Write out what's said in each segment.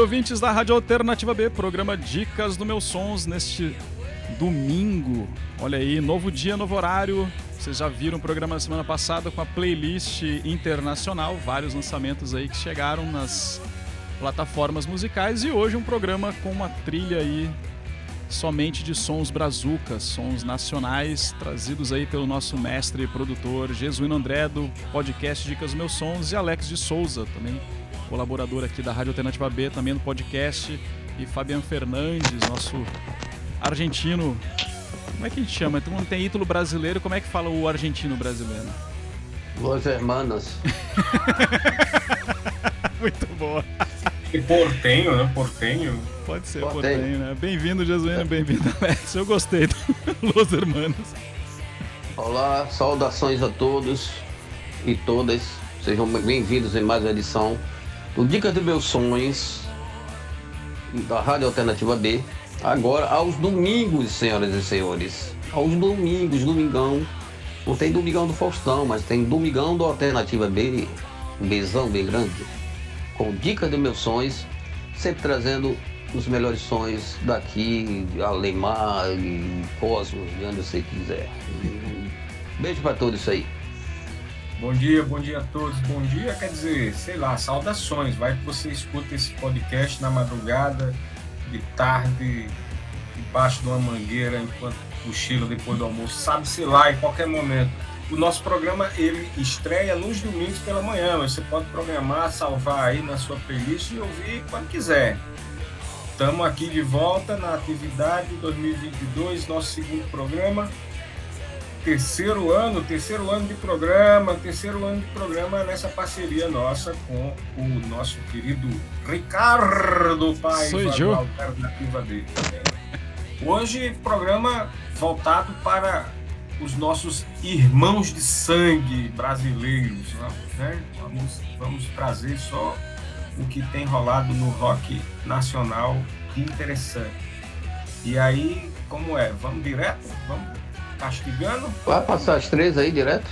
Salve ouvintes da Rádio Alternativa B, programa Dicas do Meus Sons neste domingo. Olha aí, novo dia, novo horário. Vocês já viram o programa da semana passada com a playlist internacional, vários lançamentos aí que chegaram nas plataformas musicais e hoje um programa com uma trilha aí somente de sons brazucas, sons nacionais trazidos aí pelo nosso mestre e produtor Jesuíno André do podcast Dicas Meus Sons e Alex de Souza, também colaborador aqui da Rádio Alternativa B, também no podcast e Fabiano Fernandes, nosso argentino. Como é que a gente chama? Então tem ídolo brasileiro, como é que fala o argentino brasileiro? Los hermanos. Muito boa. E portenho, né? Portenho. Pode ser, Portenho. portenho, né? Bem-vindo, Jesuíno, bem-vindo, Alex. Eu gostei do Los Hermanos. Olá, saudações a todos e todas. Sejam bem-vindos em mais uma edição do Dicas dos Meus Sonhos da Rádio Alternativa B. Agora, aos domingos, senhoras e senhores. Aos domingos, domingão. Não tem domingão do Faustão, mas tem domingão do Alternativa B. Um beijão bem grande. Com Dicas dos Meus Sonhos. Sempre trazendo os melhores sonhos daqui, de Alemar e Cosmos, de onde você quiser. Beijo pra todos aí. Bom dia, bom dia a todos. Bom dia, quer dizer, sei lá, saudações. Vai que você escuta esse podcast na madrugada, de tarde, debaixo de uma mangueira, enquanto cochila depois do almoço, sabe, sei lá, em qualquer momento. O nosso programa, ele estreia nos domingos pela manhã, mas você pode programar, salvar aí na sua playlist e ouvir quando quiser. Estamos aqui de volta na atividade 2022, nosso segundo programa. Terceiro ano, terceiro ano de programa, terceiro ano de programa nessa parceria nossa com o nosso querido Ricardo Paiva eu. Alternativa D. Hoje, programa voltado para os nossos irmãos de sangue brasileiros. Né? Vamos, vamos trazer só o que tem rolado no rock nacional interessante. E aí, como é? Vamos direto? Vamos castigando? Vai passar as três aí direto?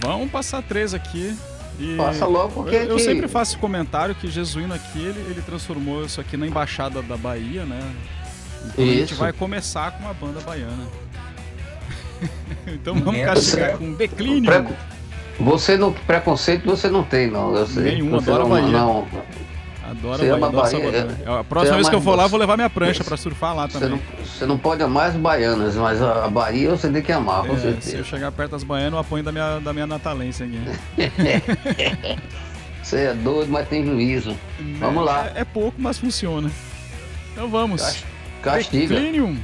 Vamos passar três aqui. E Passa logo, porque eu, eu aqui- sempre faço esse comentário que Jesuíno aqui, ele, ele transformou isso aqui na Embaixada da Bahia, né? Então a gente Isso. vai começar com uma banda baiana. então vamos É, castigar você- com declínio. Pre- Você não, preconceito você não tem, não. Eu sei. Nenhum, adoro não, a Bahia. não, Adoro Você Bahia, adoro Bahia, Salvador. A próxima vez que eu for lá, você- vou levar minha prancha pra surfar lá você, também. não, você não pode amar as baianas, mas a, Bahia você tem que amar, com É, se eu certeza. chegar perto das baianas, eu apoio da minha, da minha natalense aqui. Você é doido, mas tem juízo. Vamos lá. É, é pouco, mas funciona. Então vamos. Cas- Castiga. Declinium.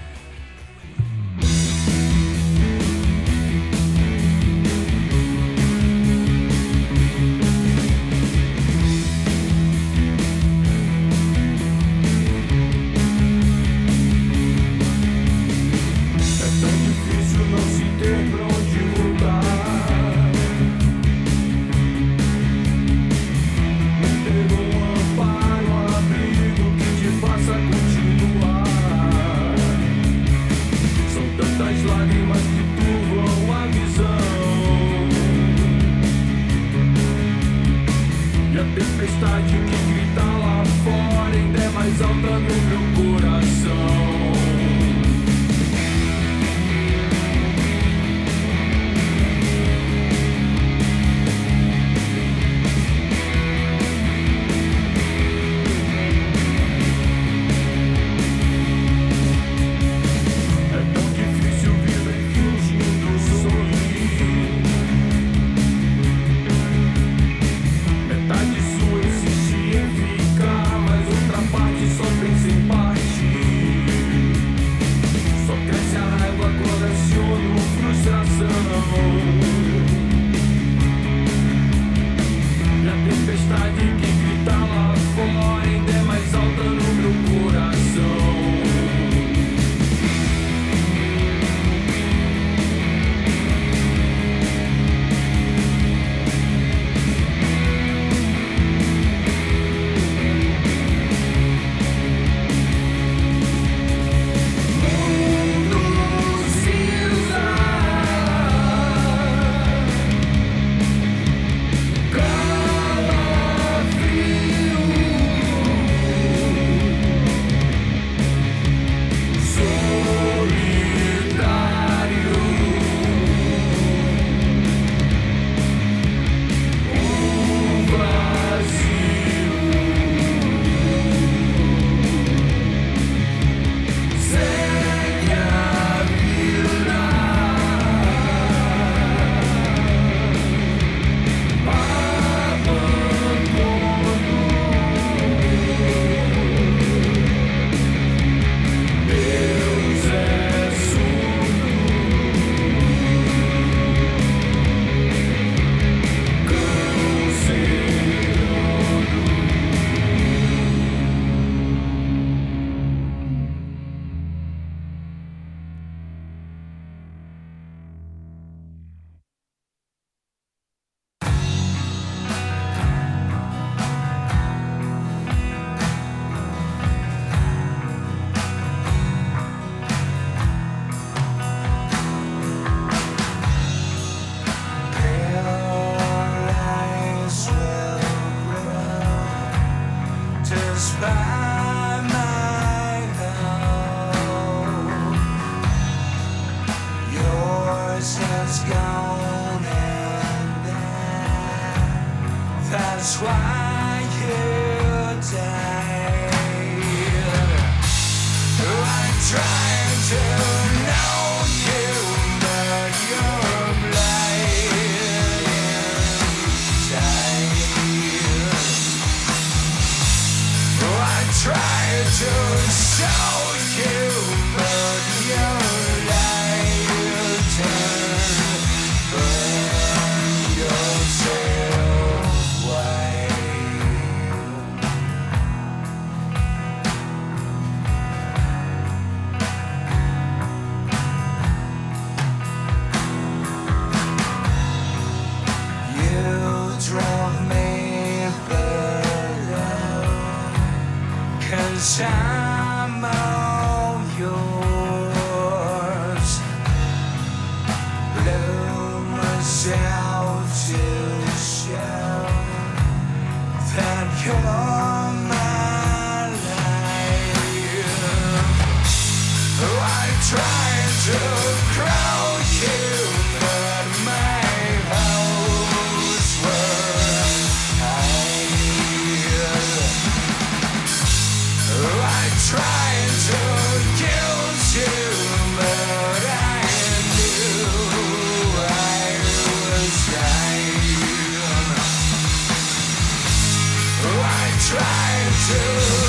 To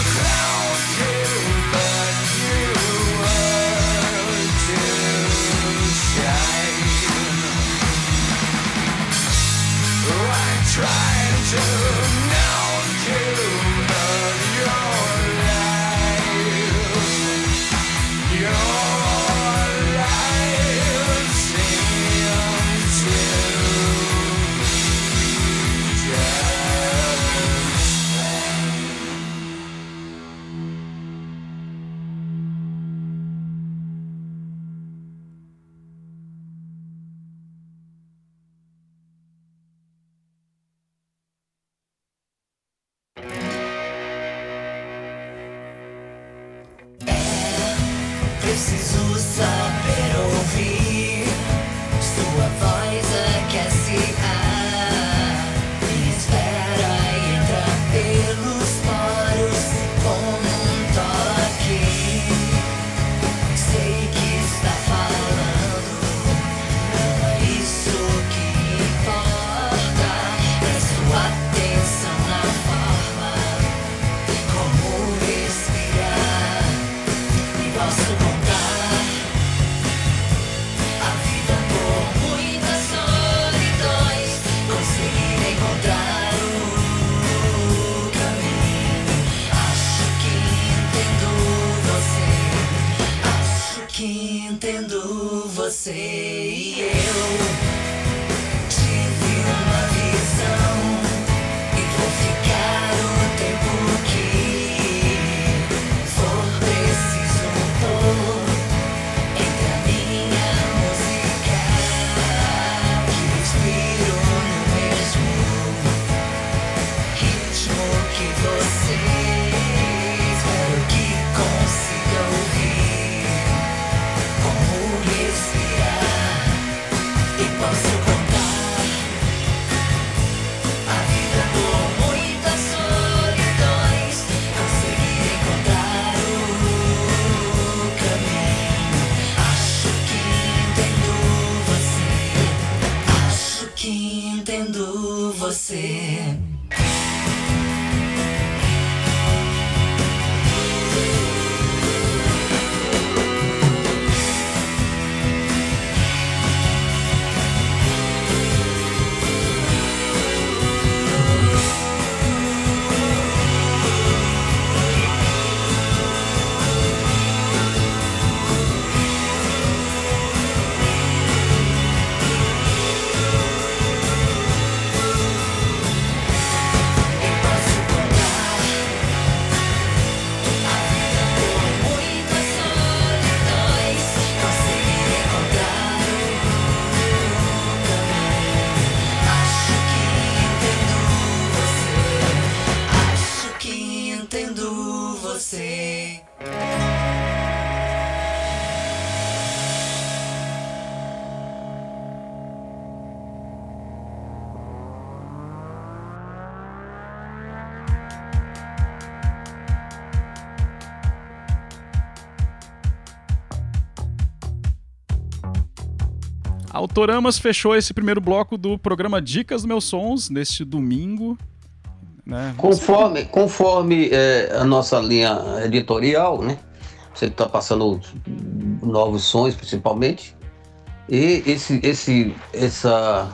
Autoramas fechou esse primeiro bloco do programa Dicas dos Meus Sons neste domingo. Né? Conforme, conforme é, a nossa linha editorial, né? Você está passando novos sons, principalmente. E esse, esse, essa,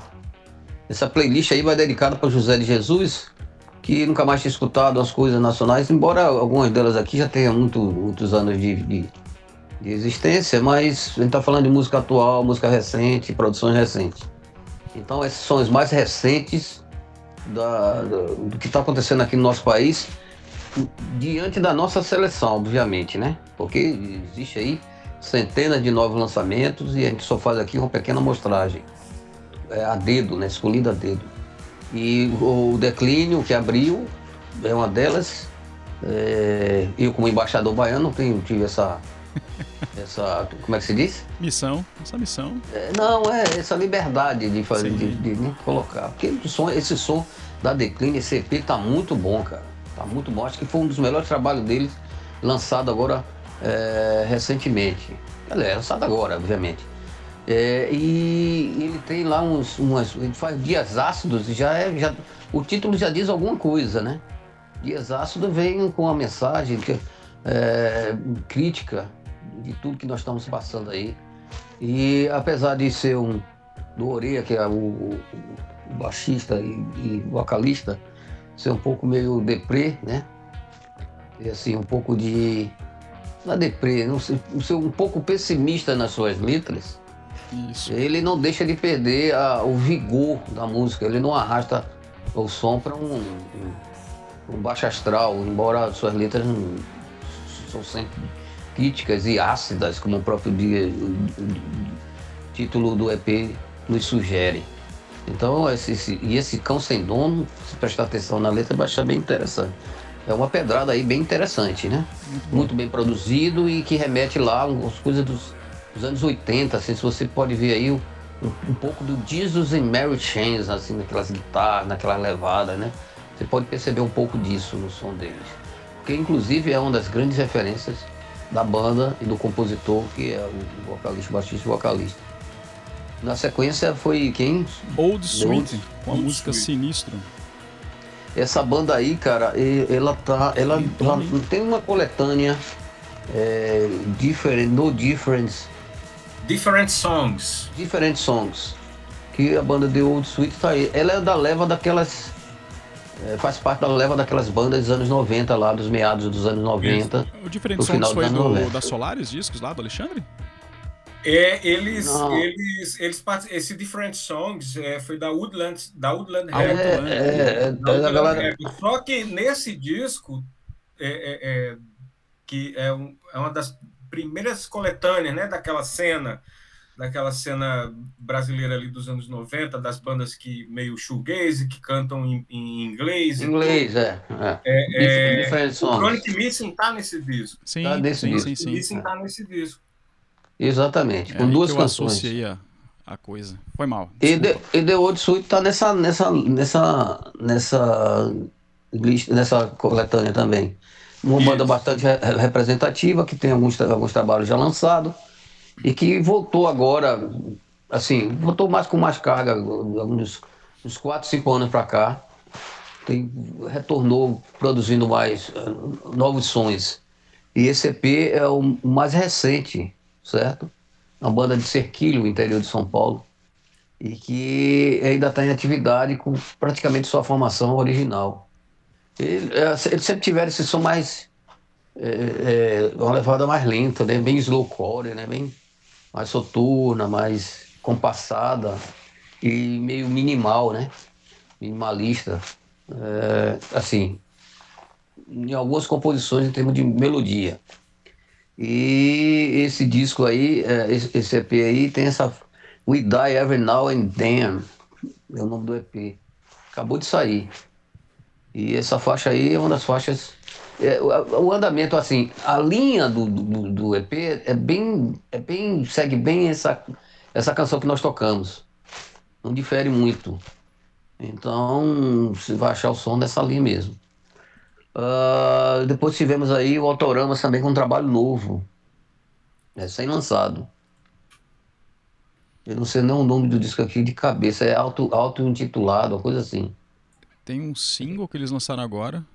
essa playlist aí vai dedicada para José de Jesus, que nunca mais tinha escutado as coisas nacionais, embora algumas delas aqui já tenham muito, muitos anos de, de, de existência, mas a gente está falando de música atual, música recente, produções recentes. Então esses sons mais recentes da, do, do que está acontecendo aqui no nosso país, diante da nossa seleção, obviamente, né? Porque existe aí centenas de novos lançamentos e a gente só faz aqui uma pequena amostragem, é, a dedo, né? Escolhida a dedo. E o Declínio, que abriu, é uma delas. É, eu, como embaixador baiano, tenho, tive essa, essa. Como é que se diz? Missão, essa missão. É, não, é essa liberdade de fazer, de, de, né, colocar. Porque o som, esse som da Decline, esse EP tá muito bom, cara. Tá muito bom. Acho que foi um dos melhores trabalhos deles, lançado agora é, recentemente. Aliás, lançado agora, obviamente. É, e ele tem lá uns, umas. Ele faz dias ácidos e já é. Já, o título já diz alguma coisa, né? Dias ácidos vem com uma mensagem que, é, crítica de tudo que nós estamos passando aí. E apesar de ser um do Oreia, que é o, o- o baixista e, e vocalista, ser um pouco meio deprê, né? E assim, um pouco de. Não é deprê, não sei, ser um pouco pessimista nas suas letras, Isso. ele não deixa de perder a- o vigor da música, ele não arrasta o som para um, um, um baixo astral, embora suas letras não- são sempre críticas e ácidas, como o próprio título do EP nos sugere. Então, esse, esse- e esse cão sem dono, se prestar atenção na letra, vai achar bem interessante. É uma pedrada aí bem interessante, né? Muito bem produzido e que remete lá às coisas dos, dos anos 80, assim, se você pode ver aí um, um pouco do Jesus and Mary Chains, assim, naquelas guitarras, naquelas levadas, né? Você pode perceber um pouco disso no som deles. Porque, inclusive, é uma das grandes referências da banda e do compositor, que é o vocalista, o baixista e vocalista. Na sequência foi quem? Old Sweet, com a Old música Sweet. Sinistro. Essa banda aí, cara, ela tá. Ela, ela hein? tem uma coletânea é, different, No Difference, Different Songs. Different Songs. Que a banda de Old Sweet tá aí. Ela é da leva daquelas. É, faz parte da leva daquelas bandas dos anos 90 lá, dos meados dos anos 90. O Diferente final foi do, anos 90. da Solaris Discos lá, do Alexandre? É, eles, Não. eles, eles, esse Different Songs é, foi da Woodland, da Woodland Ah, É, Records. Outland. é, é, Da a Woodland galera. Records. Só que nesse disco, é, é, é, que é, um- é uma das primeiras coletâneas, né, daquela cena, daquela cena brasileira ali dos anos 90, das bandas que meio shoegaze, que cantam em, em inglês. Inglês, é. é. É, Different tudo. O. Chronic Missing tá nesse disco. Sim, Tá desse sim, disco. sim, sim. Missing tá nesse disco. Exatamente. É com duas que eu canções. associei a, a coisa. Foi mal. E. The, e The Old Sweet tá nessa, nessa, nessa, nessa, lista, nessa coletânea também. Uma Isso. banda bastante re- representativa, que tem alguns, alguns trabalhos já lançados, e que voltou agora, assim, voltou mais com mais carga, uns, uns 4, 5 anos para cá. Tem, retornou produzindo mais eh, novos sons. E esse EP é o mais recente, certo? Uma banda de Cerquilho, interior de São Paulo e que ainda está em atividade com praticamente sua formação original. Ele, é, eles sempre tiveram esse som mais. é, é, uma levada mais lenta, né? bem slowcore, né? bem mais soturna, mais compassada e meio minimal, né? minimalista. É, assim, em algumas composições em termos de melodia. E esse disco aí, é, esse, EP aí tem essa We Die Every Now and Then, é o nome do EP. Acabou de sair. E essa faixa aí é uma das faixas. É, o, o andamento, assim, a linha do, do, do EP é bem, é bem. segue bem essa, essa canção que nós tocamos. Não difere muito. Então, você vai achar o som dessa linha mesmo. Ah, depois tivemos aí o Autoramas também com um trabalho novo, recém-lançado. Eu não sei nem o nome do disco aqui de cabeça. É auto, auto-intitulado, uma coisa assim. Tem um single que eles lançaram agora.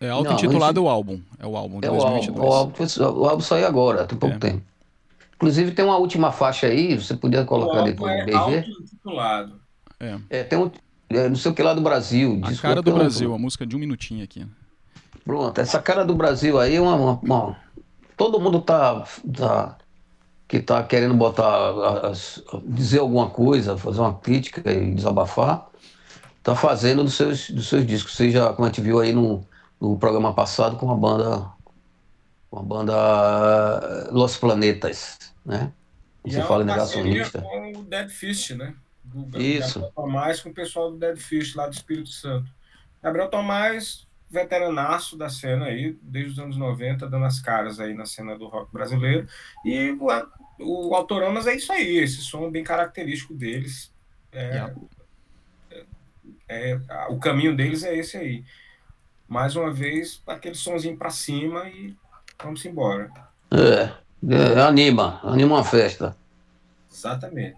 É auto-intitulado o álbum. É o álbum de É o álbum. 2022. O álbum, o álbum saiu agora, tem pouco É. tempo. Inclusive tem uma última faixa aí, você podia colocar depois é no BG. auto-intitulado. É, tem um. é, não sei o que lá do Brasil. A disco cara é do. Brasil, a música de um minutinho aqui. Pronto, essa cara do Brasil aí é uma. uma- uma- todo mundo tá, tá. que tá querendo botar. as- dizer alguma coisa, fazer uma crítica e desabafar, tá fazendo dos seus, dos seus discos. Seja, como a gente viu aí no, no programa passado, com a banda. Com a banda eh, Los Planetas, né? E Você é fala negacionista. com o Dead Fist, né? Do Isso. Gabriel Tomás com o pessoal do Dead Fist lá do Espírito Santo. Gabriel Tomás, veteranaço da cena aí, desde os anos 90, dando as caras aí na cena do rock brasileiro. E o, o Autoramas é isso aí, esse som bem característico deles. É, Yeah. é, a- o caminho deles é esse aí. Mais uma vez, aquele sonzinho pra cima e vamos embora. É, é, anima, anima uma festa. Exatamente.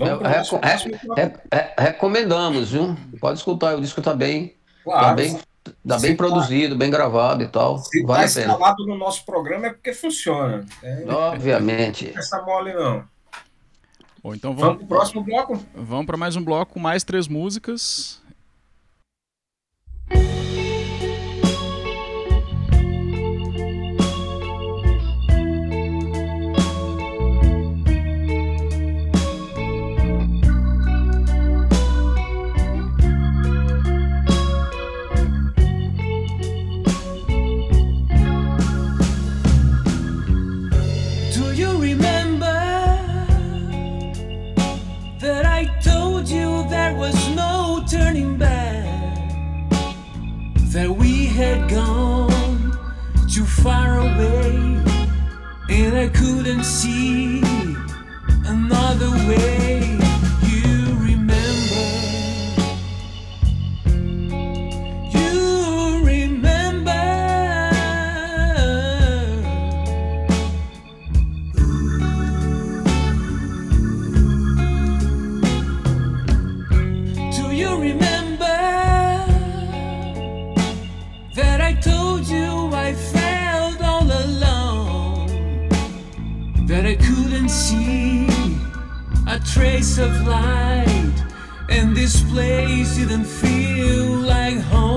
É, Vamos pro é, nosso é, é, é, recomendamos, viu? Pode escutar, o disco tá bem, tá Claro, bem, tá bem tá- produzido, bem gravado e tal. Se Vale está a pena. escalado no nosso programa é porque funciona. É, Obviamente. não essa mole não. Bom, então Vamos vamos, pro próximo bloco? vamos para mais um bloco com mais três músicas. Far away and I couldn't see another way. Of light, and this place didn't feel like home.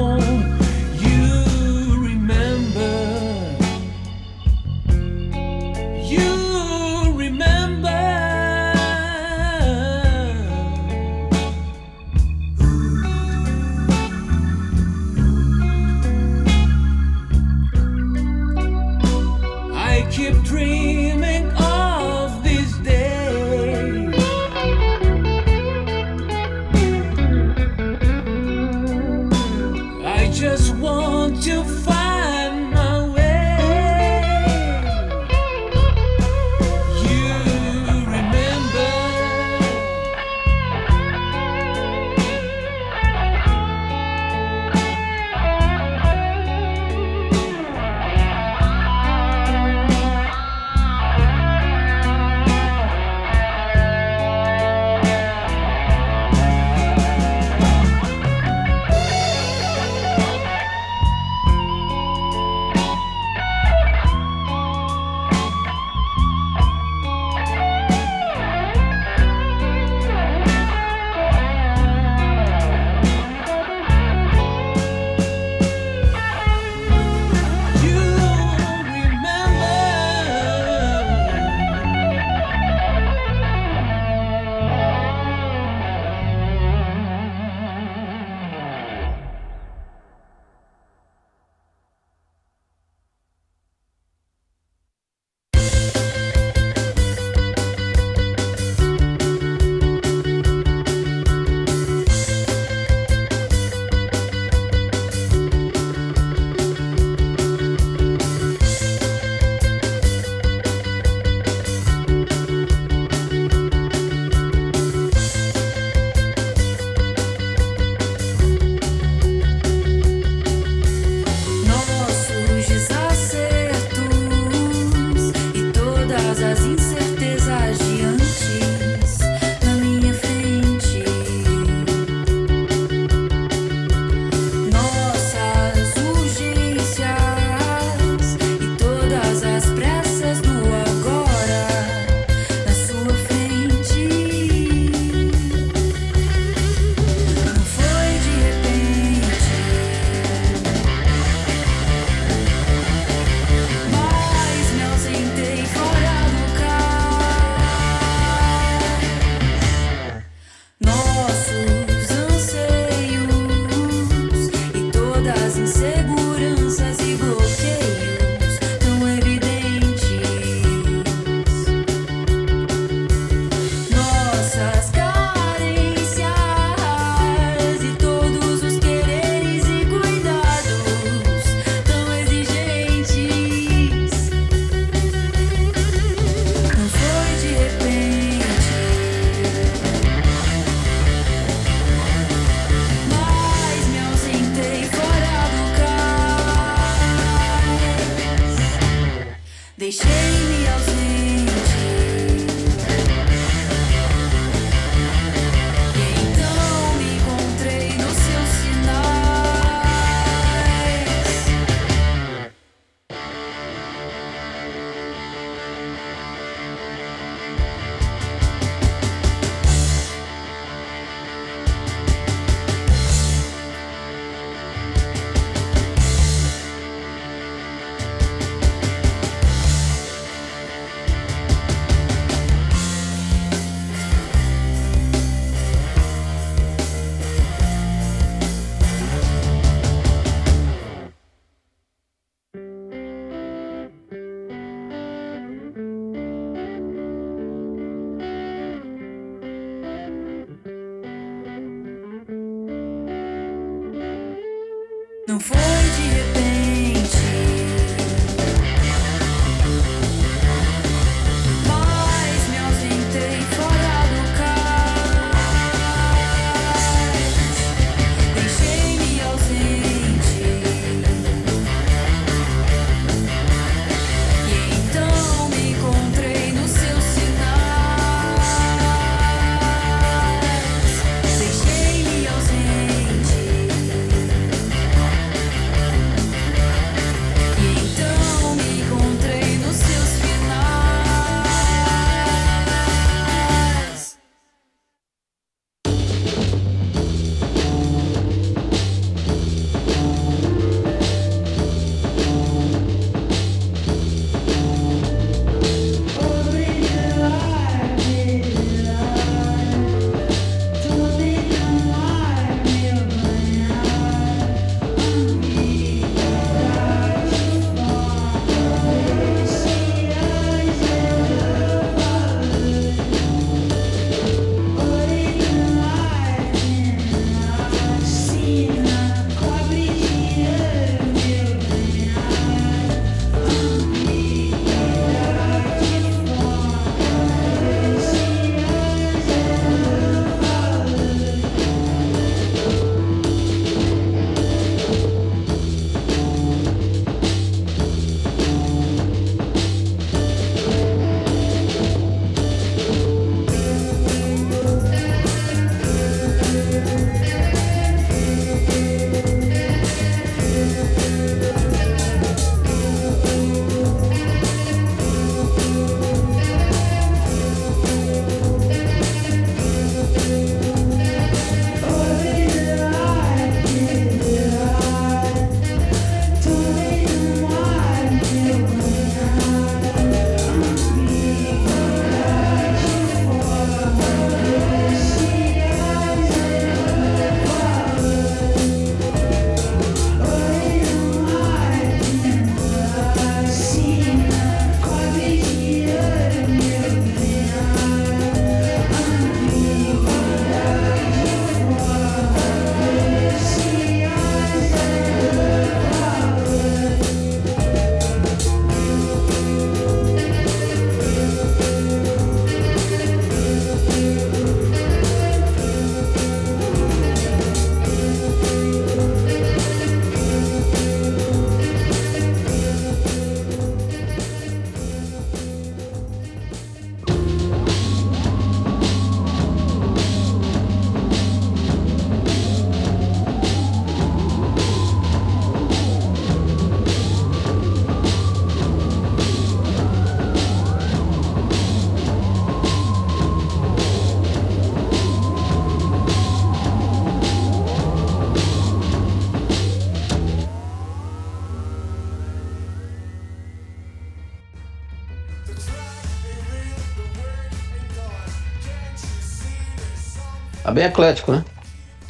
Maybe I'll see. Tá bem eclético, né?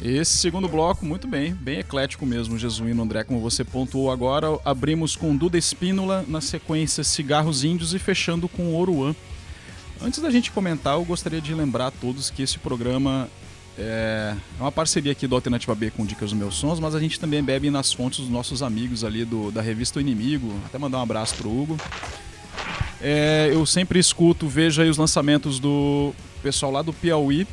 Esse segundo bloco, muito bem, bem eclético mesmo, Jesuíno André, como você pontuou agora. Abrimos com Duda Espínola, na sequência Cigarros Índios e fechando com Oruan. Antes da gente comentar, eu gostaria de lembrar a todos que esse programa é é uma parceria aqui do Alternativa B com Dicas dos Meus Sons, mas a gente também bebe nas fontes dos nossos amigos ali do, da revista O Inimigo. Até mandar um abraço pro Hugo. É, eu sempre escuto, vejo aí os lançamentos do pessoal lá do Piauí,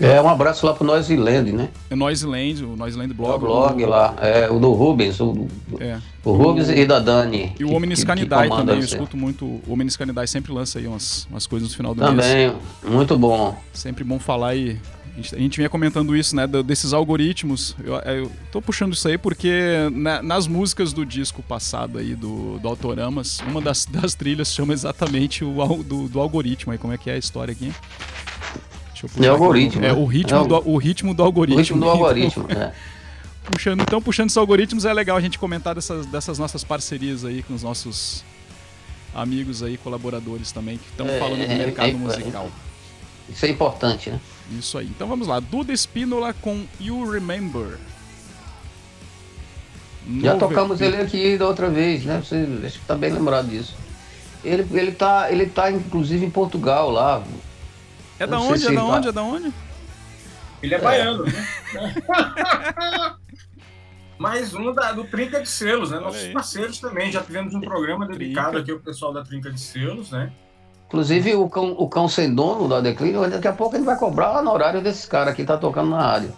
É, um abraço lá pro Noiseland, né? é Noiseland, o Noiseland O Blog. blog lá, é, o do Rubens, o, É. o Rubens e da Dani. E o Omnis comanda também, eu escuto muito. O Omnis Canidae sempre lança aí umas, umas coisas no final do mês. Também, muito bom. Sempre bom falar e. A gente, a gente vinha comentando isso, né? desses algoritmos. Eu, eu tô puxando isso aí porque na- nas músicas do disco passado aí, do, do Autoramas, uma das, das trilhas chama exatamente o do, do algoritmo aí. Como é que é a história aqui? É algoritmo, É né? o ritmo, É o- do, o ritmo do O algoritmo. ritmo do algoritmo, né? puxando, então, puxando esses algoritmos, é legal a gente comentar dessas, dessas nossas parcerias aí com os nossos amigos aí, colaboradores também, que estão É, falando do é, mercado é, musical. Isso é importante, né? Isso aí. Então vamos lá. Duda Espínola com You Remember. Já Novo tocamos ele aqui da outra vez, né? Você acho que tá bem lembrado disso. Ele, ele, tá, ele tá, inclusive, em Portugal lá. É da onde? É da onde? É da onde? Ele é, é. baiano, né? Mais um da, do Trinca de Selos, né? Nossos parceiros também. Já tivemos um programa dedicado Trinca. aqui ao pessoal da Trinca de Selos, né? Inclusive, o cão, o cão sem dono da Declínio, daqui a pouco ele vai cobrar lá no horário desse cara que tá tocando na rádio.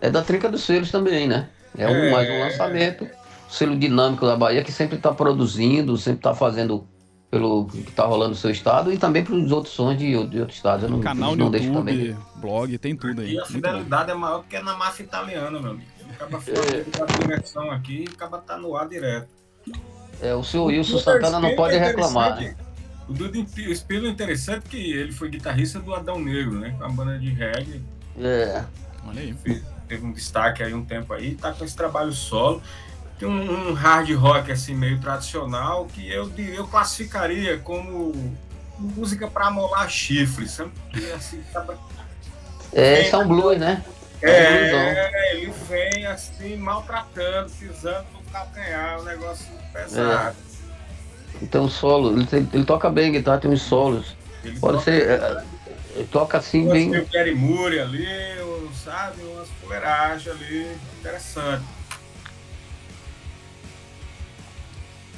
É da Trinca dos Selos também, né? É, um, é... mais um lançamento. O selo dinâmico da Bahia que sempre está produzindo, sempre está fazendo pelo que está rolando no seu estado e também para os outros sons de, de outros estados. Eu não, Canal não no deixo também. YouTube, blog, tem tudo aí. E a fidelidade é maior que na máfia italiana, meu amigo. Acaba fazendo a conexão aqui e acaba tá no ar direto. É, o seu Wilson Santana não pode é reclamar. né? O Duda Espírito é interessante que ele foi guitarrista do Adão Negro, né? Com a banda de reggae. É, Olha aí. Teve um destaque aí um tempo aí. Tá com esse trabalho solo. Tem um, um hard rock assim meio tradicional que eu, eu classificaria como música pra molar chifre, sabe? Que, assim, acaba- é, esse é um blues, né? É. É, ele vem assim, maltratando, pisando no calcanhar, um negócio pesado. Tem um solo, ele, tem- ele toca bem guitarra, tem uns solos. Ele Pode toca- ser. é, ele toca assim Tem bem. o Gary Moore ali, sabe? Umas fuleiragens ali, interessante.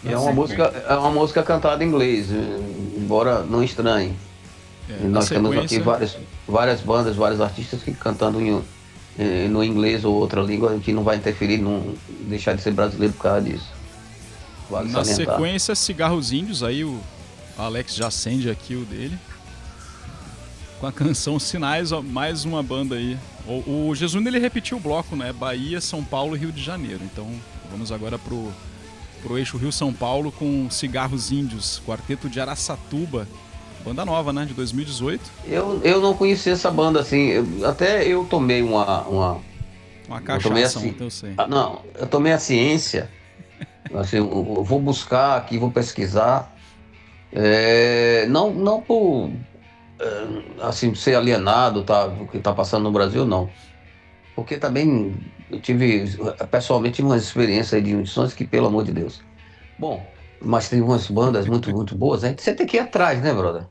É uma música, é uma música cantada em inglês, eh, embora não estranhe. É, nós temos aqui várias, várias bandas, vários artistas que cantando em, eh, no inglês ou outra língua que não vai interferir, não deixar de ser brasileiro por causa disso. Vale Na salientar. sequência, Cigarros Índios, aí o Alex já acende aqui o dele. Com a canção Sinais, ó, mais uma banda aí. O, o Jesus ele repetiu o bloco, né? Bahia, São Paulo e Rio de Janeiro. Então vamos agora pro, pro eixo Rio-São Paulo com Cigarros Índios, quarteto de Araçatuba. Banda nova, né? De 2018. Eu, eu não conhecia essa banda assim, eu- até eu tomei uma. uma Uma Eu cachaça, assim. então eu sei. ah, não, eu tomei a ciência, assim, eu, eu vou buscar aqui, vou pesquisar. É, não, não por é, assim, ser alienado tá, do que está passando no Brasil, não. Porque também eu tive, pessoalmente, tive umas experiências aí de audições que, pelo amor de Deus. Bom, mas tem umas bandas muito, muito boas, né? Você tem que ir atrás, né, brother?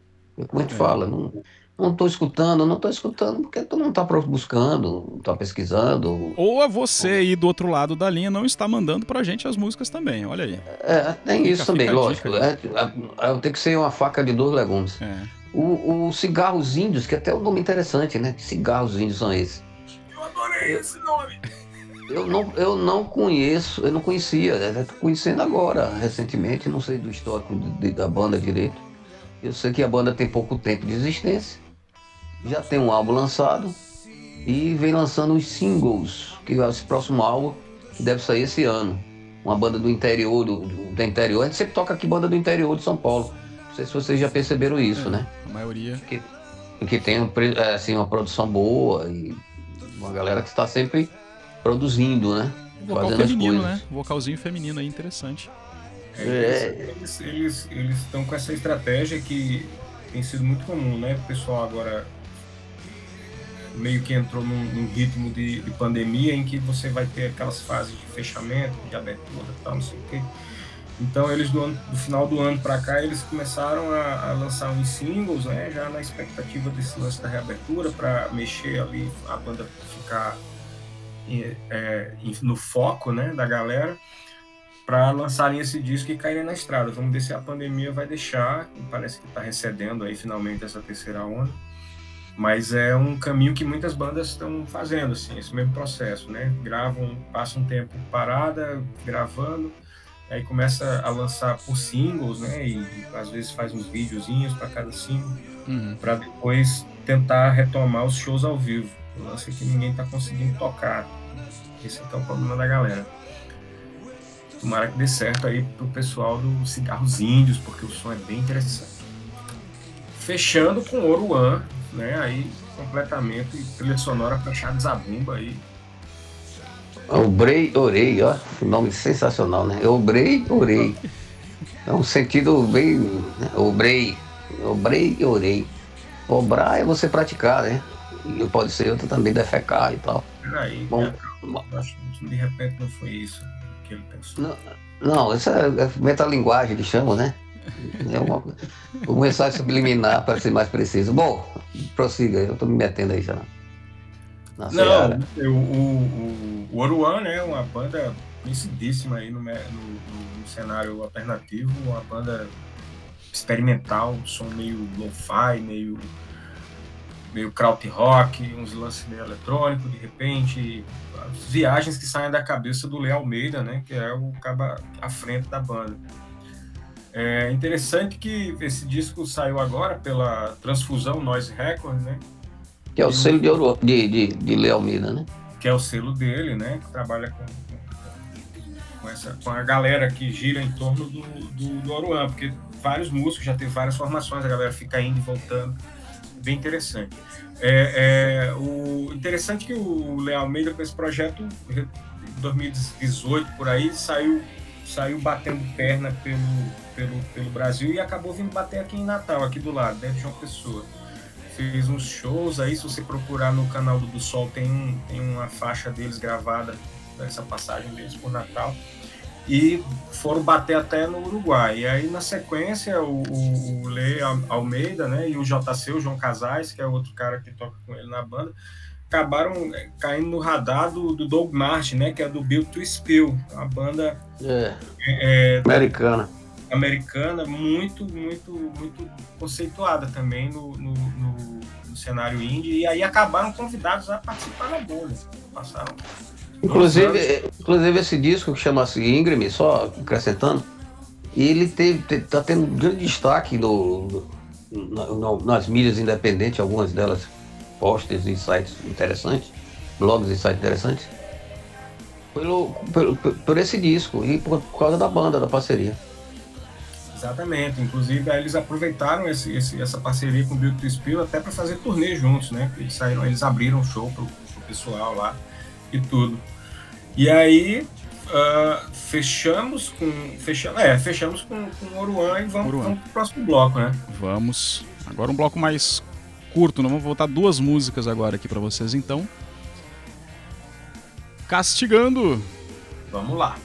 Como a gente É. fala, não, não tô escutando, não tô escutando porque tu não tá buscando, não tá pesquisando. Ou é você aí do outro lado da linha não está mandando pra gente as músicas também, olha aí. É, tem Fica- isso também, fica a lógico. dica É, é, tem que ser uma faca de dois legumes. É. O, o cigarros índios, que até é um nome interessante, né? Que cigarros índios são esses? Eu adorei esse nome. Eu não, eu não conheço, eu não conhecia, né? tô conhecendo agora, recentemente, não sei do histórico de- da banda direito. Eu sei que a banda tem pouco tempo de existência, já tem um álbum lançado e vem lançando os singles, que é esse próximo álbum que deve sair esse ano. Uma banda do interior, do, do, interior. A gente sempre toca aqui banda do interior de São Paulo. Não sei se vocês já perceberam isso, É. né? A maioria. que tem um pre- é, assim, uma produção boa e uma galera que está sempre produzindo, né? Vocal Fazendo as feminino, coisas. né? Vocalzinho feminino aí, interessante. É, Eles eles eles estão com essa estratégia que tem sido muito comum, né? O pessoal agora meio que entrou num, num ritmo de, de pandemia em que você vai ter aquelas fases de fechamento, de abertura e tal, não sei o quê. Então eles do, ano- do final do ano para cá eles começaram a, a lançar uns singles, né? Já na expectativa desse lance da reabertura para mexer ali a banda ficar é, no foco, né? Da galera para lançarem esse disco e caírem na estrada. Vamos ver se a pandemia vai deixar, e parece que está recebendo aí finalmente essa terceira onda. Mas é um caminho que muitas bandas estão fazendo, assim, esse mesmo processo, né? Gravam, passa um tempo parada, gravando, aí começa a lançar por singles, né? E às vezes faz uns videozinhos para cada single, Uhum. para depois tentar retomar os shows ao vivo. O lance é que ninguém está conseguindo tocar. Esse é é o problema da galera. Tomara que dê certo aí pro pessoal do Cigarros Índios, porque o som é bem interessante. Fechando com Oruan, né? Aí completamente trilha sonora de Zabumba aí. Obrei, orei, ó, nome sensacional, né? Obrei, orei. É um sentido bem. Né? Obrei, obrei e orei. Obrar é você praticar, né? E pode ser outro também defecar e tal. Peraí, Bom, eu acho que de repente não foi isso que ele pensou. Não, não isso é, é metalinguagem que chamam, né? É uma, uma mensagem subliminar para ser mais preciso. Bom, prossiga, eu tô me metendo aí já. Na Não, seara. o, o, o, Oruan, né? Uma banda conhecidíssima aí no, no- no cenário alternativo, uma banda experimental, som meio lo-fi, meio meio krautrock, uns lances meio eletrônicos, de repente, viagens que saem da cabeça do Léo Almeida, né, que é o caba à frente da banda. É interessante que esse disco saiu agora pela Transfusão Noise Records, né, Que é o selo de, ouro, de, de, de Léo Almeida, né? que é o selo dele, né? Que trabalha com, com, com essa, com a galera que gira em torno do, do, do Oruan, porque vários músicos já teve várias formações, a galera fica indo e voltando, bem interessante. É, é, o interessante é que o Léo Almeida com esse projeto, em 2018 por aí, saiu saiu batendo perna pelo, pelo, pelo Brasil e acabou vindo bater aqui em Natal, aqui do lado, dentro de João Pessoa fez uns shows aí, se você procurar no canal do, do Sol, tem, tem uma faixa deles gravada, dessa passagem deles por Natal. E foram bater até no Uruguai. E aí, na sequência, o, o, Lê Almeida né, e o JC, o João Casais, que é outro cara que toca com ele na banda, acabaram é, caindo no radar do, do Doug Martin, né, que é do Build to Spill, uma banda É, é, americana. americana muito, muito, muito conceituada também no, no, no- no cenário indie, e aí acabaram convidados a participar da bolha. Passaram. Inclusive, inclusive esse disco que chama-se Ingram, só acrescentando, ele teve, te- tá tendo um grande destaque no, no- na- nas mídias independentes, algumas delas posters e sites interessantes, blogs e sites interessantes, pelo, pelo, por- esse disco e por, causa da banda, da parceria. Exatamente. Inclusive, eles aproveitaram esse, esse- essa parceria com o to Spill até para fazer turnê juntos, né? Eles saíram, eles abriram o show pro, pro pessoal lá e tudo. E aí ah, fechamos com. Fechamos, é, fechamos com, com o Oruan e vamos, Oruan. vamos pro próximo bloco, né? Vamos. Agora um bloco mais curto, não vamos voltar duas músicas agora aqui pra vocês então. Castigando. Vamos lá.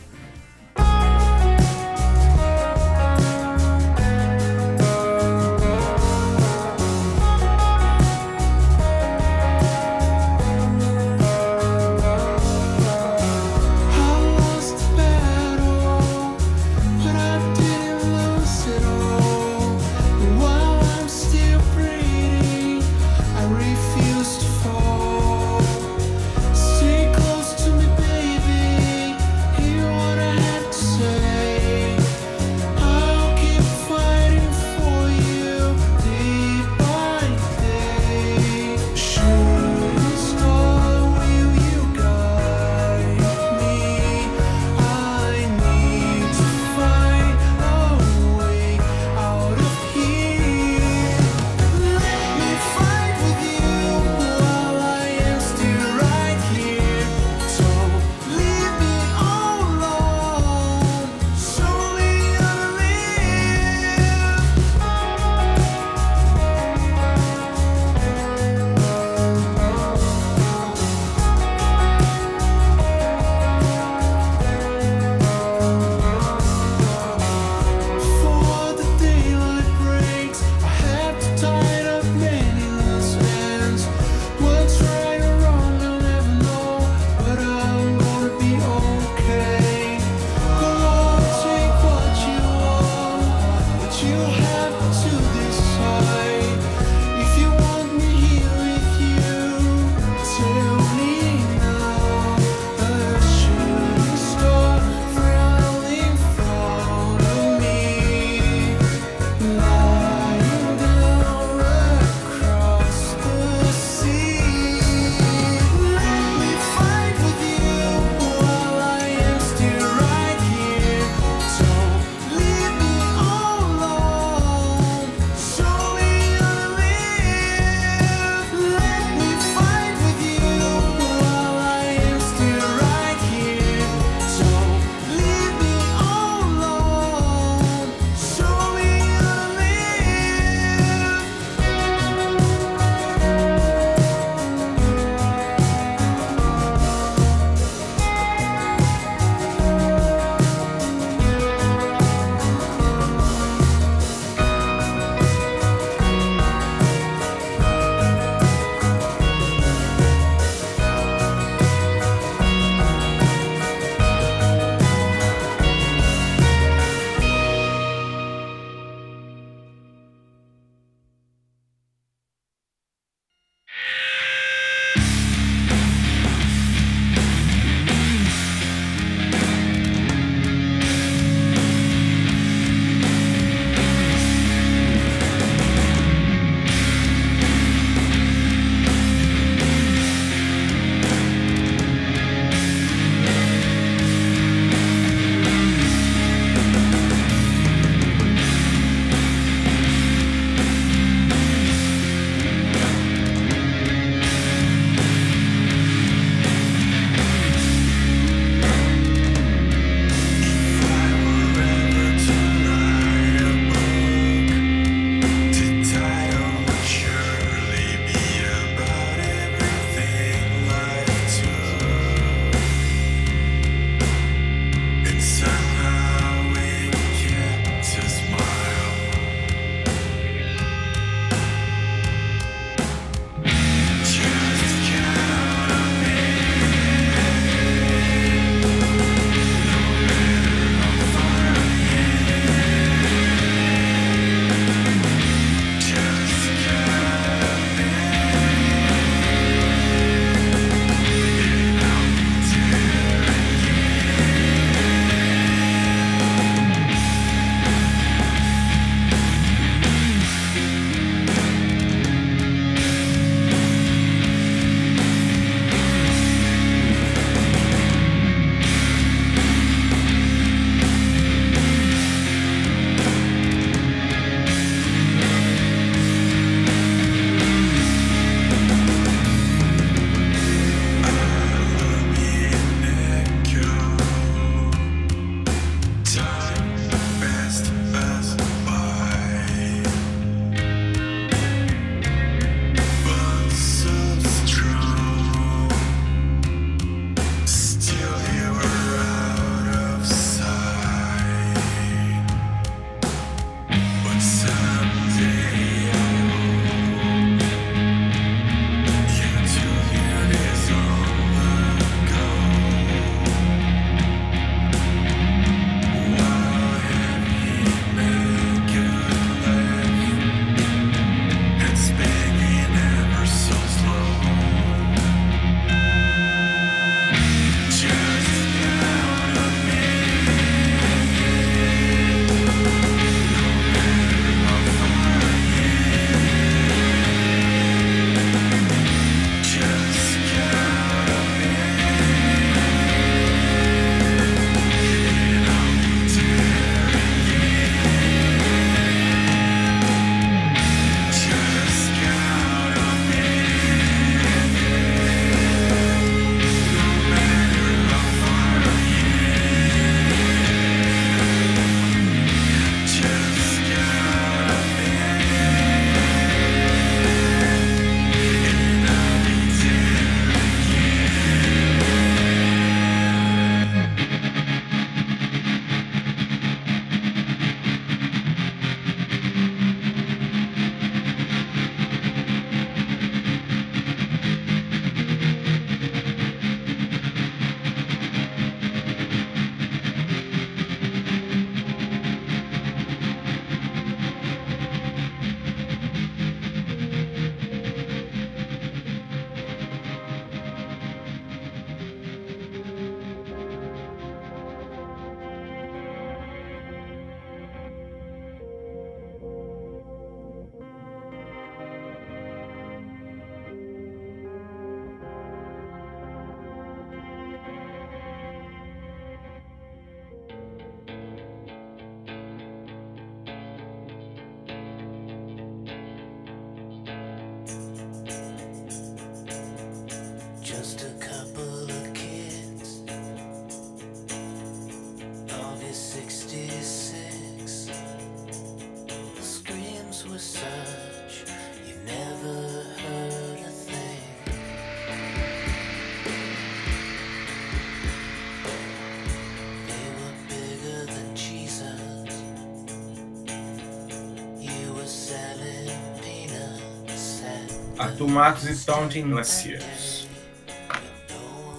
Arthur Matos e Taunting Glaciers.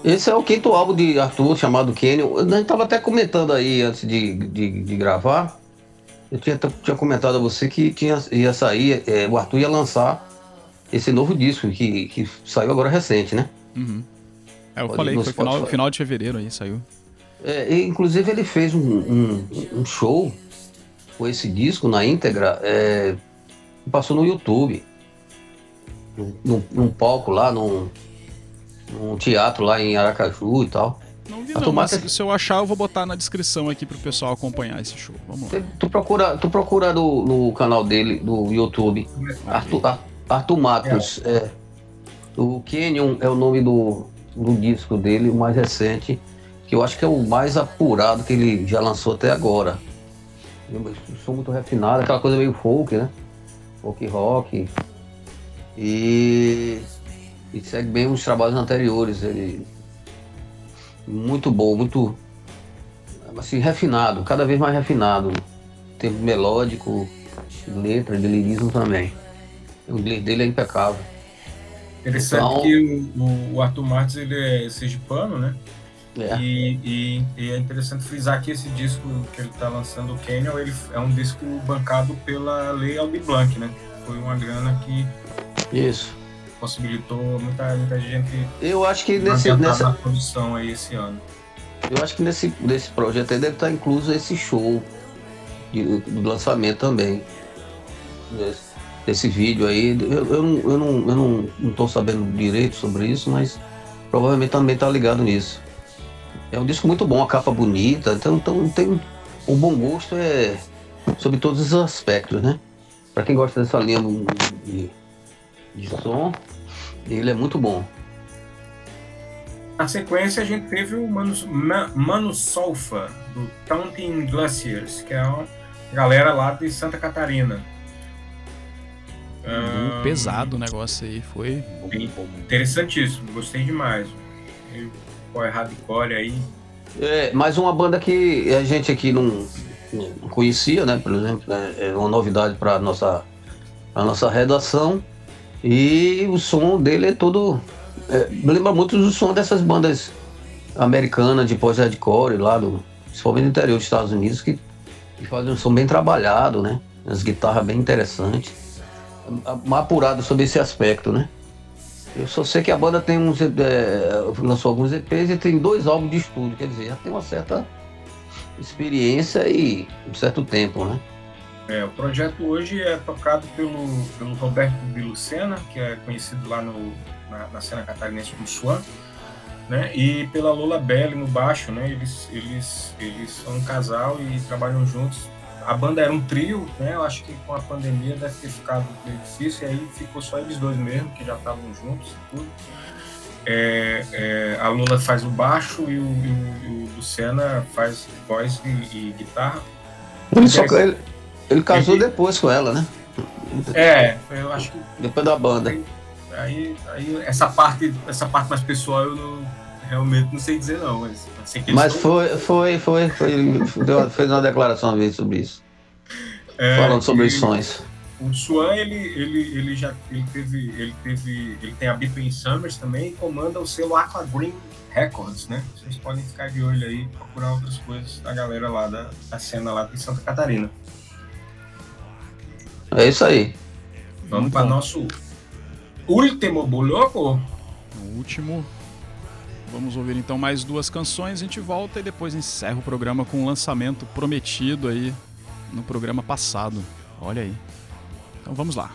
Esse é o quinto álbum de Arthur, chamado Canyon. A gente tava até comentando aí antes de, de, de gravar. Eu tinha, tinha comentado a você que tinha, ia sair, é, o Arthur ia lançar esse novo disco que, que saiu agora recente, né? Uhum. É, eu Pode falei, foi final, final de fevereiro aí, saiu. É, e, inclusive ele fez um, um- um show com esse disco na íntegra, é, passou no YouTube, num, num palco lá, num, num teatro lá em Aracaju e tal. Não vi A não, mas se eu achar eu vou botar na descrição aqui pro pessoal acompanhar esse show. Vamos lá. Tu procura, tu procura no, no canal dele, do YouTube, Arthur, Ar- Arthur Matos. É, o Canyon é o nome do, do disco dele, o mais recente, que eu acho que é o mais apurado que ele já lançou até agora. Eu sou muito refinado, aquela coisa meio folk, né? Folk rock. E, e segue bem os trabalhos anteriores. Ele muito bom, muito assim, refinado, cada vez mais refinado. Tempo melódico, letra, de lirismo também. O inglês dele é impecável. Interessante Então- que o, o- Arthur Matos ele é sergipano, né? É. E, e- e é interessante frisar que esse disco que ele está lançando, o Canyon, ele é um disco bancado pela Lei Aldir Blanc, né? Foi uma grana que Isso. possibilitou muita, muita gente Eu acho que nesse, nessa, na produção aí esse ano. eu acho que nesse, nesse projeto aí deve estar incluso esse show de, do lançamento também. Esse, esse vídeo aí. Eu, eu, não, eu, não, eu não, não tô sabendo direito sobre isso, mas provavelmente também tá ligado nisso. É um disco muito bom, a capa bonita, então, então tem. O bom gosto é sobre todos os aspectos, né? Pra quem gosta dessa linha de, de som, ele é muito bom. Na sequência, a gente teve o Mano, Ma- Mano Solfa, do Taunting Glaciers, que é uma galera lá de Santa Catarina. Ah, Pesado o negócio aí, foi. Interessantíssimo, gostei demais. E o hardcore aí. É, mais uma banda que a gente aqui não, conhecia, né? Por exemplo, né, é uma novidade para nossa a nossa redação e o som dele é todo é, lembra muito do som dessas bandas americanas de pós-hardcore lá do principalmente do interior dos Estados Unidos que, que fazem um som bem trabalhado, né? As guitarras bem interessantes, apurado sobre esse aspecto, né? Eu só sei que a banda tem uns. é, lançou alguns EPs e tem dois álbuns de estúdio, quer dizer, já tem uma certa experiência e um certo tempo, né? É, o projeto hoje é tocado pelo, pelo Roberto de que é conhecido lá no, na, na cena catarinense como Swan, né? E pela Lola Belli no baixo, né? Eles, eles, eles são um casal e trabalham juntos. A banda era um trio, né? Eu acho que com a pandemia deve ter ficado meio difícil, e aí ficou só eles dois mesmo, que já estavam juntos e tudo. É, é, a Lula faz o baixo e o, e o- o Lucena faz voz e, e guitarra. Ele, só, ele, ele casou Ele- depois com ela, né? É, eu acho que Depois da banda. aí, aí essa parte, essa parte mais pessoal eu não, realmente não sei dizer não, mas Mas foi, foi, foi, foi ele deu fez uma declaração uma vez sobre isso. é, falando sobre e os sons. O Swan ele, ele, ele já ele teve ele teve ele tem a Between Summers também e comanda o selo Aqua Green Records, né? Vocês podem ficar de olho aí, procurar outras coisas da galera lá da, da cena lá de Santa Catarina. É isso aí. Vamos para nosso último bloco. No último. Vamos ouvir então mais duas canções, a gente volta e depois encerra o programa com um lançamento prometido aí no programa passado. Olha aí. Então vamos lá.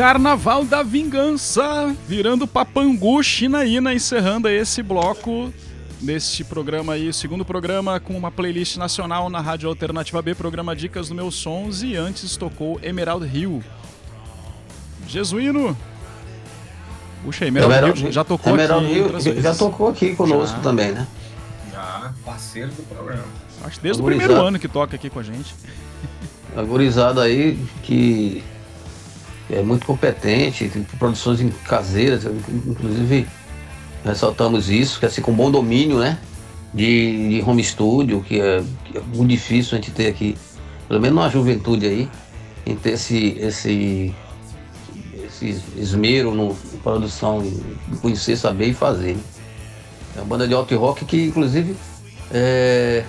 Carnaval da Vingança, virando Papangu Chinaína, encerrando esse bloco deste programa aí, o segundo programa com uma playlist nacional na Rádio Alternativa B, programa Dicas do Meus Sons, e antes tocou Emerald Hill. Jesuíno. Puxa, Emerald, Hill já tocou Emerald aqui Hill já tocou aqui conosco Já. também, né? Já, parceiro do programa. Acho que desde o Gurizada. primeiro ano que toca aqui com a gente. A gurizada aí que é muito competente, tem produções caseiras, inclusive ressaltamos isso, que é assim com bom domínio, né? De, de home studio, que é, que é muito difícil a gente ter aqui, pelo menos na juventude aí, em ter esse, esse, esse esmero no, produção, em conhecer, saber e fazer. né? É uma banda de alt rock que inclusive é,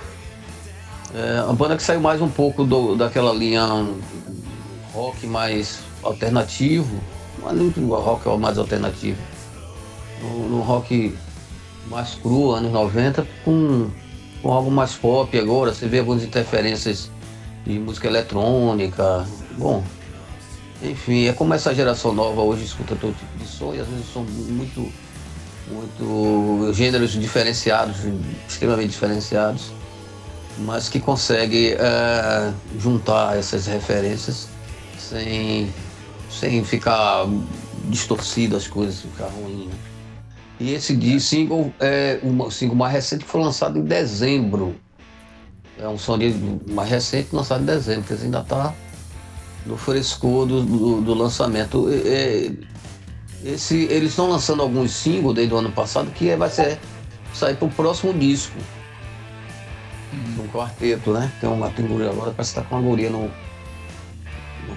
é uma banda que saiu mais um pouco do, daquela linha rock mais alternativo, mas não muito rock mais alternativo. No, no rock mais cru, anos 90, com, com algo mais pop agora. Você vê algumas interferências de música eletrônica. Bom, enfim, é como essa geração nova hoje escuta todo tipo de som e às vezes são muito, muito gêneros diferenciados, extremamente diferenciados, mas que consegue eh, juntar essas referências sem, sem ficar distorcido as coisas, ficar ruim. né? E esse de single é o single mais recente que foi lançado em dezembro. É um som mais recente lançado em dezembro, que ainda está no frescor do, do, do lançamento. É, esse, eles estão lançando alguns singles desde o ano passado que é- vai ser, sair para o próximo disco. Um quarteto, né? Tem uma tem guria agora, parece que tá com uma guria no.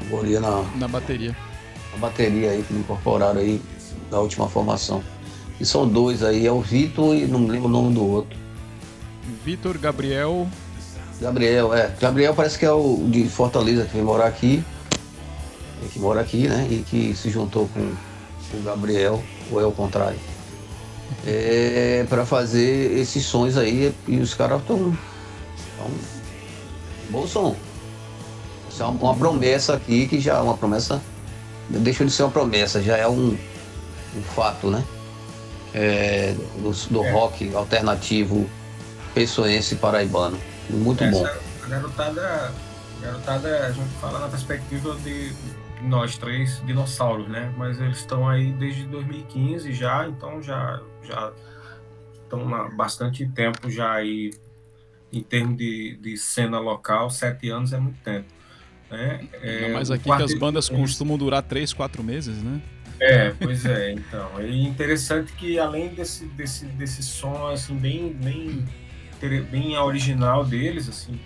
Guria na, Na bateria. a bateria aí que incorporaram aí da última formação. E são dois aí, é o Vitor e não me lembro o nome do outro. Vitor, Gabriel. Gabriel, é. Gabriel parece que é o de Fortaleza que vem morar aqui. Que mora aqui, né? E que se juntou com o Gabriel, ou é o contrário. É, para fazer esses sons aí e os caras estão. Bom som. Isso é uma, promessa aqui que já é uma promessa. Deixa de ser uma promessa, já é um, um fato, né? É, do, do É. rock alternativo pessoense paraibano. Muito Essa, bom. A garotada, a garotada, a gente fala na perspectiva de nós três dinossauros, né? Mas eles estão aí desde 2015 já, então já já estão há bastante tempo já aí em termos de, de cena local, sete anos é muito tempo. Né? Ainda mais o aqui que as bandas costumam durar 3, 4 meses, né? É, pois é, então. E interessante que além desse, desse, desse som assim, bem, bem, bem original deles, assim,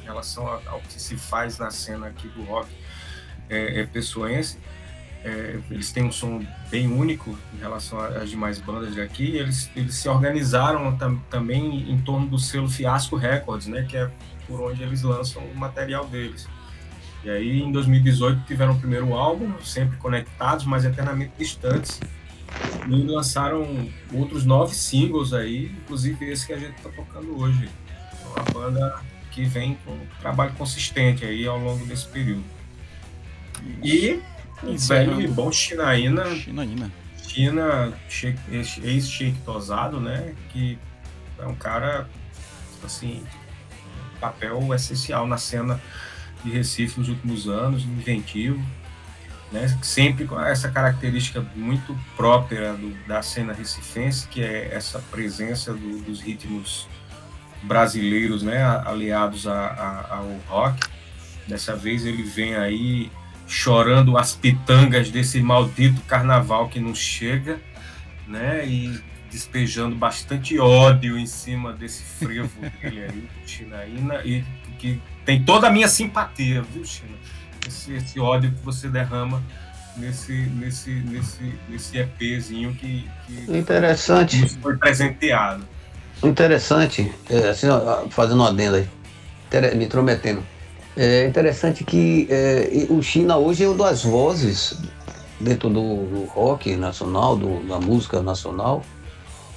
em relação ao que se faz na cena aqui do rock é, é pessoense, é, eles têm um som bem único em relação às demais bandas daqui. Eles, eles se organizaram tam- também em torno do selo Fiasco Records, né, que é por onde eles lançam o material deles. E aí, em 2018, tiveram o primeiro álbum, sempre conectados, mas eternamente distantes. E lançaram outros nove singles aí, inclusive esse que a gente está tocando hoje. É uma banda que vem com um trabalho consistente aí ao longo desse período. E o velho e bom Chinaína, Chinaína. China, ex-Sheik Tosado, né? Que é um cara, assim, um papel essencial na cena de Recife nos últimos anos, inventivo, né? Sempre com essa característica muito própria do- da cena recifense, que é essa presença do- dos ritmos brasileiros, né? Aliados a- a- ao rock. Dessa vez ele vem aí chorando as pitangas desse maldito carnaval que não chega, né? E despejando bastante ódio em cima desse frevo dele aí, Chinaína, e que tem toda a minha simpatia, viu, China? Esse, esse ódio que você derrama nesse, nesse, nesse, nesse EPzinho que, que Interessante. nos foi presenteado. Interessante, é, assim, fazendo uma adenda aí, me intrometendo. É interessante que é, o China hoje é uma das vozes dentro do, do rock nacional, do- da música nacional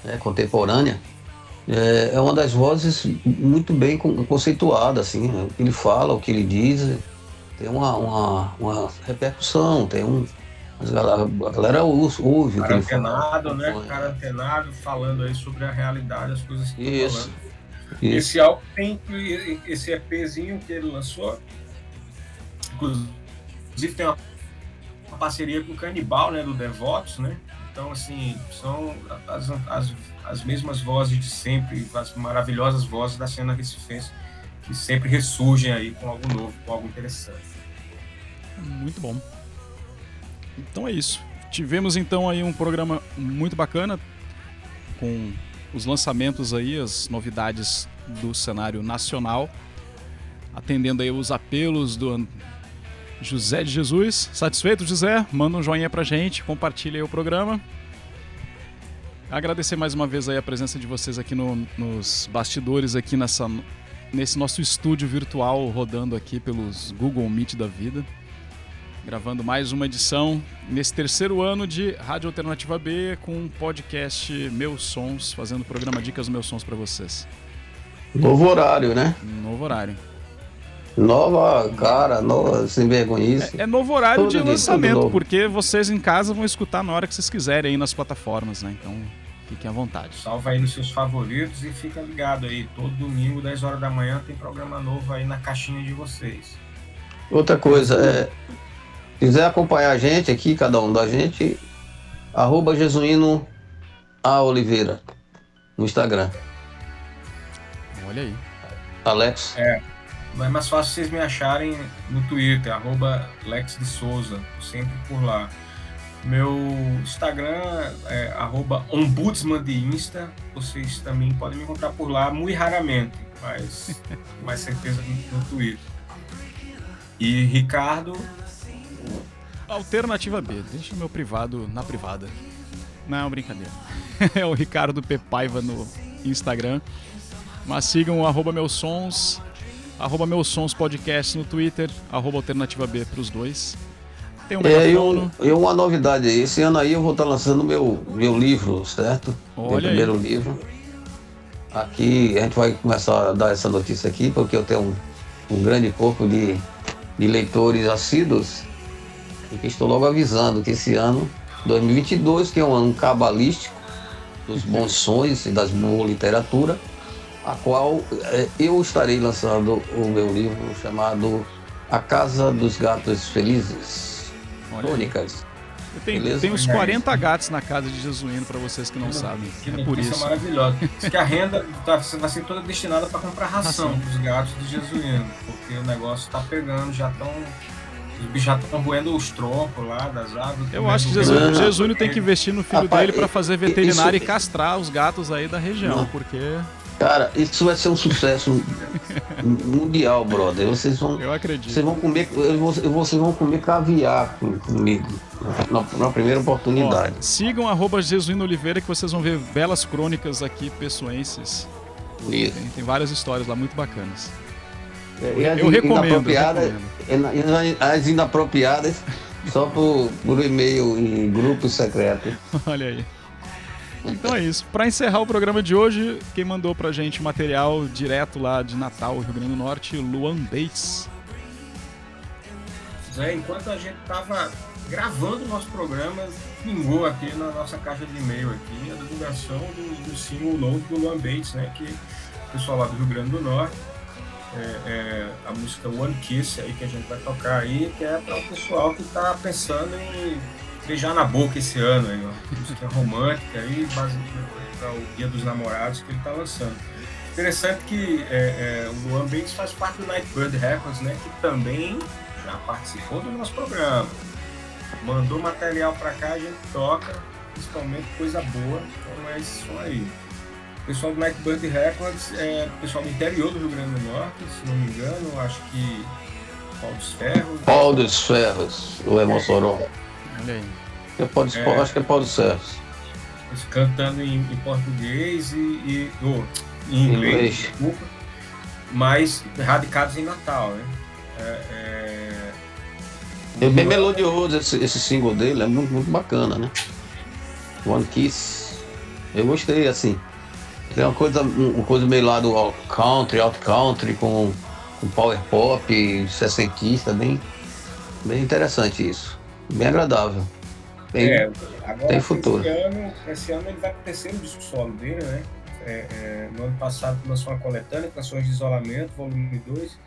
né, contemporânea. É, é uma das vozes muito bem con- conceituada, assim, né, o que ele fala, o que ele diz, tem uma, uma, uma repercussão, tem um. A galera, ouve, ouve o que cara ele fala. antenado, né? acompanha. Cara antenado, falando aí sobre a realidade, as coisas que Isso. falando. Isso. Esse álbum tem esse EPzinho que ele lançou. Inclusive tem uma, uma parceria com o Canibal, né? Do Devotos, né? Então, assim, são as, as, as mesmas vozes de sempre, as maravilhosas vozes da cena recifense, que sempre ressurgem aí com algo novo, com algo interessante. Muito bom. Então é isso. Tivemos então aí um programa muito bacana com os lançamentos aí, as novidades do cenário nacional, atendendo aí os apelos do José de Jesus. Satisfeito, José? Manda um joinha pra gente, compartilha aí o programa. Agradecer mais uma vez aí a presença de vocês aqui no- nos bastidores aqui nessa nesse nosso estúdio virtual rodando aqui pelos Google Meet da vida. gravando mais uma edição nesse terceiro ano de Rádio Alternativa B com um podcast Meus Sons, fazendo o programa Dicas Meus Sons para vocês. Novo horário, né? Novo horário. Nova cara, nova sem vergonhice. É novo horário Todo de tudo lançamento, porque vocês em casa vão escutar na hora que vocês quiserem aí nas plataformas, né? Então fiquem à vontade. Salva aí nos seus favoritos e fica ligado aí. Todo domingo, 10 horas da manhã, tem programa novo aí na caixinha de vocês. Outra coisa, é, quiser acompanhar a gente aqui, cada um da gente, arroba Jesuíno A. Oliveira no Instagram. Olha aí. Alex, Mas é mais fácil vocês me acharem no Twitter, arroba Lex de Souza, sempre por lá. Meu Instagram é arroba ombudsman de Insta, vocês também podem me encontrar por lá, muito raramente, mas com mais certeza no, no Twitter. E Ricardo, Alternativa B, deixa o meu privado na privada. Não, brincadeira. É o Ricardo P. Paiva no Instagram. Mas sigam o arroba meus sons, arroba meus sons podcast no Twitter, arroba alternativa B pros dois. Tem um é, eu, eu uma novidade aí, esse ano aí eu vou estar lançando meu, meu livro, certo? meu Olha aí. primeiro livro. Aqui a gente vai começar a dar essa notícia aqui, porque eu tenho um, um grande corpo de, de leitores assíduos e que estou logo avisando que esse ano, 2022, que é um ano cabalístico, dos bons sonhos e das boa literatura, a qual eh, eu estarei lançando o meu livro chamado A Casa dos Gatos Felizes. Crônicas. Tem, tem uns Olha aí. 40 gatos na casa de Jesuíno pra vocês que não sabem. que É por isso. maravilhosa. Diz que a renda tá, vai ser toda destinada para comprar ração Ração. para os gatos do Jesuíno, porque o negócio está pegando, já estão. Os bichos já estão roendo os troncos lá das árvores. Eu acho que Jesus. Jesuíno tem que investir no filho Rapaz, dele pra fazer veterinário isso- e castrar os gatos aí da região, Não. porque Cara, isso vai ser um sucesso mundial, brother. Vocês vão, eu acredito. vocês vão comer, eu vocês vão comer caviar com- comigo na, na primeira Ó, oportunidade. sigam arroba Jesuíno Oliveira que vocês vão ver belas crônicas aqui pessoenses. Isso. Tem, tem várias histórias lá muito bacanas. E as eu recomendo, eu inapropriadas- recomendo. As inapropriadas só por, por e-mail e grupo secreto. Olha aí. Então é isso. Pra encerrar o programa de hoje, quem mandou pra gente material direto lá de Natal, Rio Grande do Norte, Luan Bates. Zé, enquanto a gente tava gravando o nosso programa, pingou aqui na nossa caixa de e-mail aqui a divulgação do, do single novo do Luan Bates, né? Que o pessoal lá do Rio Grande do Norte. É, é a música One Kiss aí que a gente vai tocar aí, que é para o pessoal que tá pensando em beijar na boca esse ano aí, ó. Música romântica aí, para o Dia dos Namorados que ele tá lançando. Interessante que é, é, o Luan Bates faz parte do Nightbird Records, né? Que também já participou do nosso programa. Mandou material pra cá, a gente toca, principalmente coisa boa, como é som aí. O pessoal do Nightbird Records é pessoal do interior do Rio Grande do Norte, se não me engano, acho que Paulo dos Ferros. Pau dos Ferros, o é Mossoró. Aí. É Pau dos- É. Acho que é Pau dos Ferros. Eles cantando em, em português e, e oh, em inglês, Inglês. desculpa, mas radicados em Natal, né? É, é... É bem melodioso esse, esse single dele, é muito, muito bacana, né? One Kiss. Eu gostei, assim. Tem uma coisa, um- uma coisa meio lá do alt country, alt country, com, com power pop, sessentista, bem, bem interessante isso. Bem agradável. Bem, É, agora tem futuro. Esse ano, esse ano ele vai pro terceiro disco solo dele, né? É, é, no ano passado lançou uma coletânea, Canções de Isolamento, volume 2,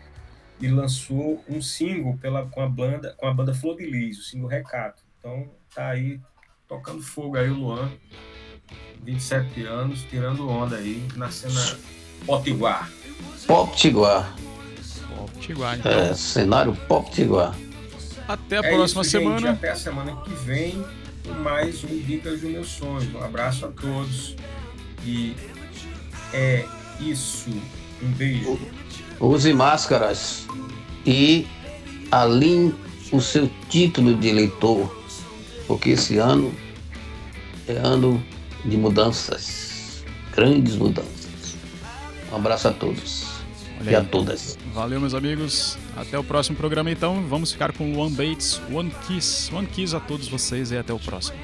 e lançou um single pela, com, a banda, com a banda Flor de Lis, o single Recato. Então tá aí tocando fogo aí o Luan, 27 anos, tirando onda aí na cena potiguar. Pop Tiguar. Pop Tiguar, então. É, cenário Pop Tiguar. Até a É próxima isso, gente. semana. Até a semana que vem com mais um Dicas dos Meus Sonhos. Um abraço a todos. E é isso. Um beijo. Use máscaras e alinhe o seu título de eleitor, porque esse ano é ano de mudanças, grandes mudanças. Um abraço a todos Olha e a aí. todas. Valeu, meus amigos. Até o próximo programa, então. Vamos ficar com One Bates, One Kiss. One Kiss a todos vocês e até o próximo.